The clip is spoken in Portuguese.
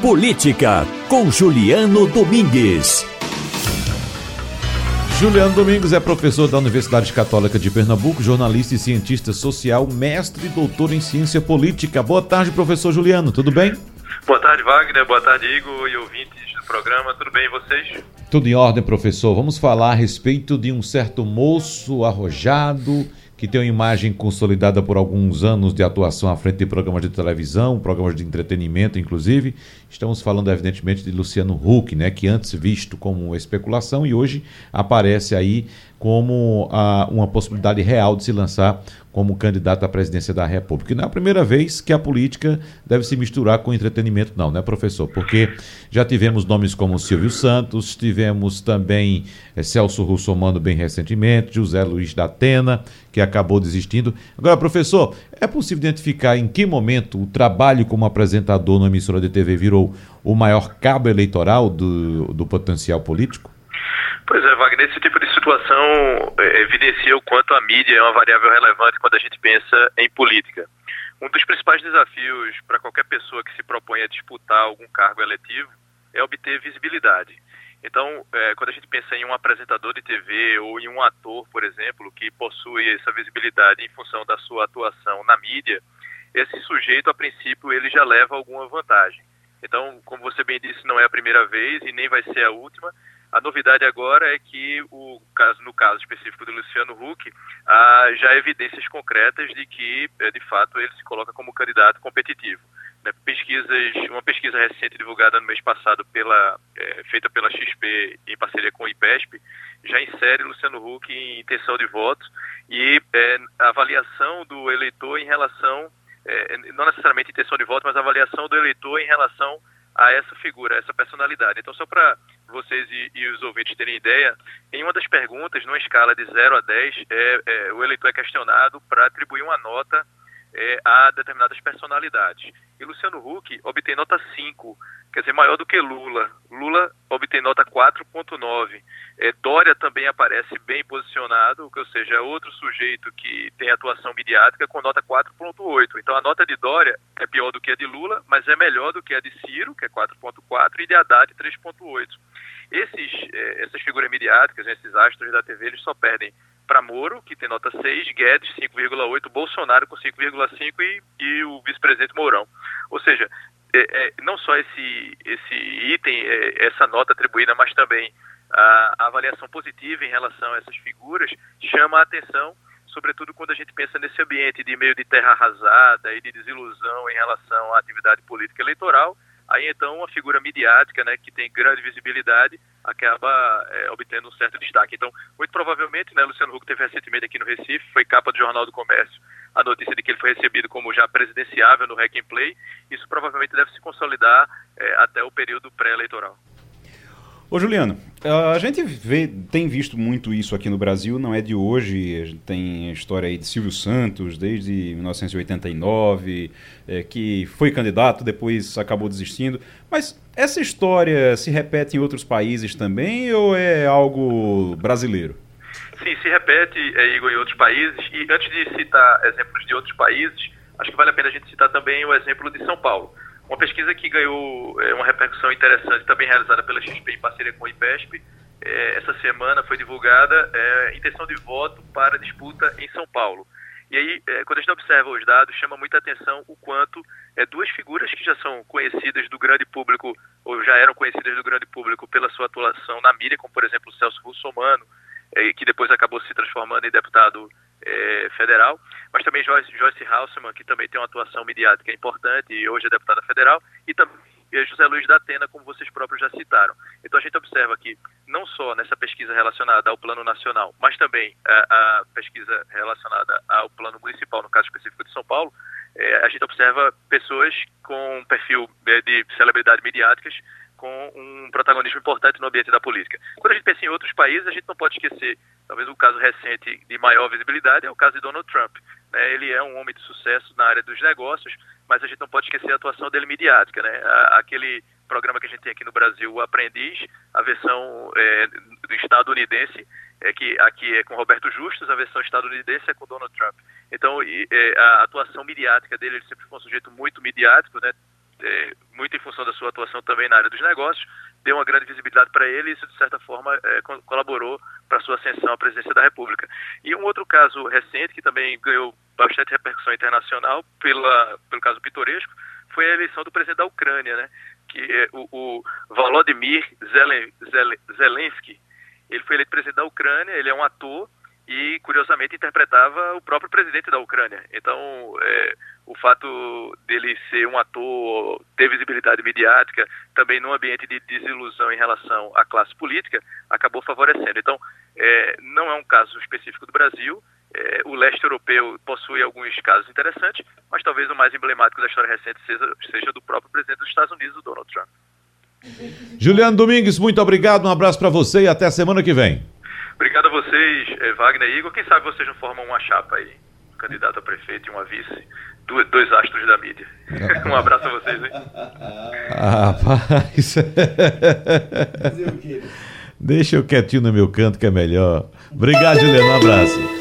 Política, com Juliano Domingues. Juliano Domingos é professor da Universidade Católica de Pernambuco, jornalista e cientista social, mestre e doutor em ciência política. Boa tarde, professor Juliano, tudo bem? Boa tarde, Wagner. Boa tarde, Igor e ouvintes do programa. Tudo bem e vocês? Tudo em ordem, professor. Vamos falar a respeito de um certo moço arrojado que tem uma imagem consolidada por alguns anos de atuação à frente de programas de televisão, programas de entretenimento, inclusive. Estamos falando, evidentemente, de Luciano Huck, né, que antes visto como especulação e hoje aparece aí como ah, uma possibilidade real de se lançar como candidato à presidência da República. E não é a primeira vez que a política deve se misturar com entretenimento, não, né, professor? Porque já tivemos nomes como Silvio Santos, tivemos também é, Celso Russomano bem recentemente, José Luiz da Atena, que acabou desistindo. Agora, professor, é possível identificar em que momento o trabalho como apresentador na emissora de TV virou o maior cabo eleitoral do, do potencial político? Pois é, Wagner, esse tipo de situação é, evidencia o quanto a mídia é uma variável relevante quando a gente pensa em política. Um dos principais desafios para qualquer pessoa que se propõe a disputar algum cargo eletivo é obter visibilidade. Então, é, quando a gente pensa em um apresentador de TV ou em um ator, por exemplo, que possui essa visibilidade em função da sua atuação na mídia, esse sujeito, a princípio, ele já leva alguma vantagem. Então, como você bem disse, não é a primeira vez e nem vai ser a última, a novidade agora é que, o caso, no caso específico do Luciano Huck, há já evidências concretas de que, é, de fato, ele se coloca como candidato competitivo. Né, pesquisas, uma pesquisa recente divulgada no mês passado, pela, é, feita pela XP em parceria com o IPESP, já insere Luciano Huck em intenção de voto e é, a avaliação do eleitor em relação, é, não necessariamente intenção de voto, mas a avaliação do eleitor em relação a essa figura, a essa personalidade. Então, só para vocês e, e, os ouvintes terem ideia, em uma das perguntas, numa escala de 0 a 10, é, é, o eleitor é questionado para atribuir uma nota é, a determinadas personalidades. E Luciano Huck obtém nota 5, quer dizer, maior do que Lula. Lula obtém nota 4.9. É, Dória também aparece bem posicionado, ou seja, é outro sujeito que tem atuação midiática com nota 4.8. Então a nota de Dória é pior do que a de Lula, mas é melhor do que a de Ciro, que é 4.4, e de Haddad, 3.8. Esses, é, essas figuras midiáticas, esses astros da TV, eles só perdem para Moro, que tem nota 6, Guedes 5,8, Bolsonaro com 5,5 e, e o vice-presidente Mourão. Ou seja, é, é, não só esse, esse item, é, essa nota atribuída, mas também a, a, avaliação positiva em relação a essas figuras chama a atenção, sobretudo quando a gente pensa nesse ambiente de meio de terra arrasada e de desilusão em relação à atividade política eleitoral Aí então uma figura midiática, né, que tem grande visibilidade, acaba é, obtendo um certo destaque. Então, muito provavelmente, né, Luciano Huck teve recentemente aqui no Recife, foi capa do Jornal do Comércio, a notícia de que ele foi recebido como já presidenciável no Hack and Play. Isso provavelmente deve se consolidar é, até o período pré-eleitoral. Ô Juliano, a gente vê, tem visto muito isso aqui no Brasil, não é de hoje, tem a história aí de Silvio Santos, desde 1989, é, que foi candidato, depois acabou desistindo, mas essa história se repete em outros países também ou é algo brasileiro? Sim, se repete, é, Igor, em outros países, e antes de citar exemplos de outros países, acho que vale a pena a gente citar também o exemplo de São Paulo. Uma pesquisa que ganhou é, uma repercussão interessante, também realizada pela XP em parceria com o IPESP, é, essa semana foi divulgada é, intenção de voto para disputa em São Paulo. E aí, é, quando a gente observa os dados, chama muita atenção o quanto é, duas figuras que já são conhecidas do grande público, ou já eram conhecidas do grande público pela sua atuação na mídia, como por exemplo o Celso Russomano, é, que depois acabou se transformando em deputado é, federal, também Joyce, Joyce que também tem uma atuação midiática importante e hoje é deputada federal, e também José Luiz da Atena, como vocês próprios já citaram. Então a gente observa que não só nessa pesquisa relacionada ao plano nacional, mas também a, a pesquisa relacionada ao plano municipal, no caso específico de São Paulo, é, a gente observa pessoas com um perfil é, de celebridade midiáticas com um protagonismo importante no ambiente da política. Quando a gente pensa em outros países, a gente não pode esquecer, talvez o caso recente de maior visibilidade é o caso de Donald Trump. Né? Ele é um homem de sucesso na área dos negócios, mas a gente não pode esquecer a atuação dele midiática. Né? Aquele programa que a gente tem aqui no Brasil, o Aprendiz, a versão é, estadunidense, é que aqui é com Roberto Justus, a versão estadunidense é com Donald Trump. Então, e, é, a atuação midiática dele, ele sempre foi um sujeito muito midiático, né? É, muito em função da sua atuação também na área dos negócios, deu uma grande visibilidade para ele e isso, de certa forma, é, colaborou para sua ascensão à presidência da República. E um outro caso recente, que também ganhou bastante repercussão internacional pela, pelo caso pitoresco, foi a eleição do presidente da Ucrânia, né? que é o, o Volodymyr Zelen, Zelen, Zelensky. Ele foi eleito presidente da Ucrânia, ele é um ator e, curiosamente, interpretava o próprio presidente da Ucrânia. Então, é, o fato dele ser um ator, ter visibilidade midiática, também num ambiente de desilusão em relação à classe política, acabou favorecendo. Então, é, não é um caso específico do Brasil. É, o leste europeu possui alguns casos interessantes, mas talvez o mais emblemático da história recente seja, seja do próprio presidente dos Estados Unidos, Donald Trump. Juliano Domingues, muito obrigado, um abraço para você e até semana que vem. Obrigado a vocês, eh, Wagner e Igor. Quem sabe vocês não formam uma chapa aí, um candidato a prefeito e uma vice, dois astros da mídia. um abraço a vocês, hein? Ah, rapaz. Deixa eu quietinho no meu canto que é melhor. Obrigado, Juliano. Um abraço.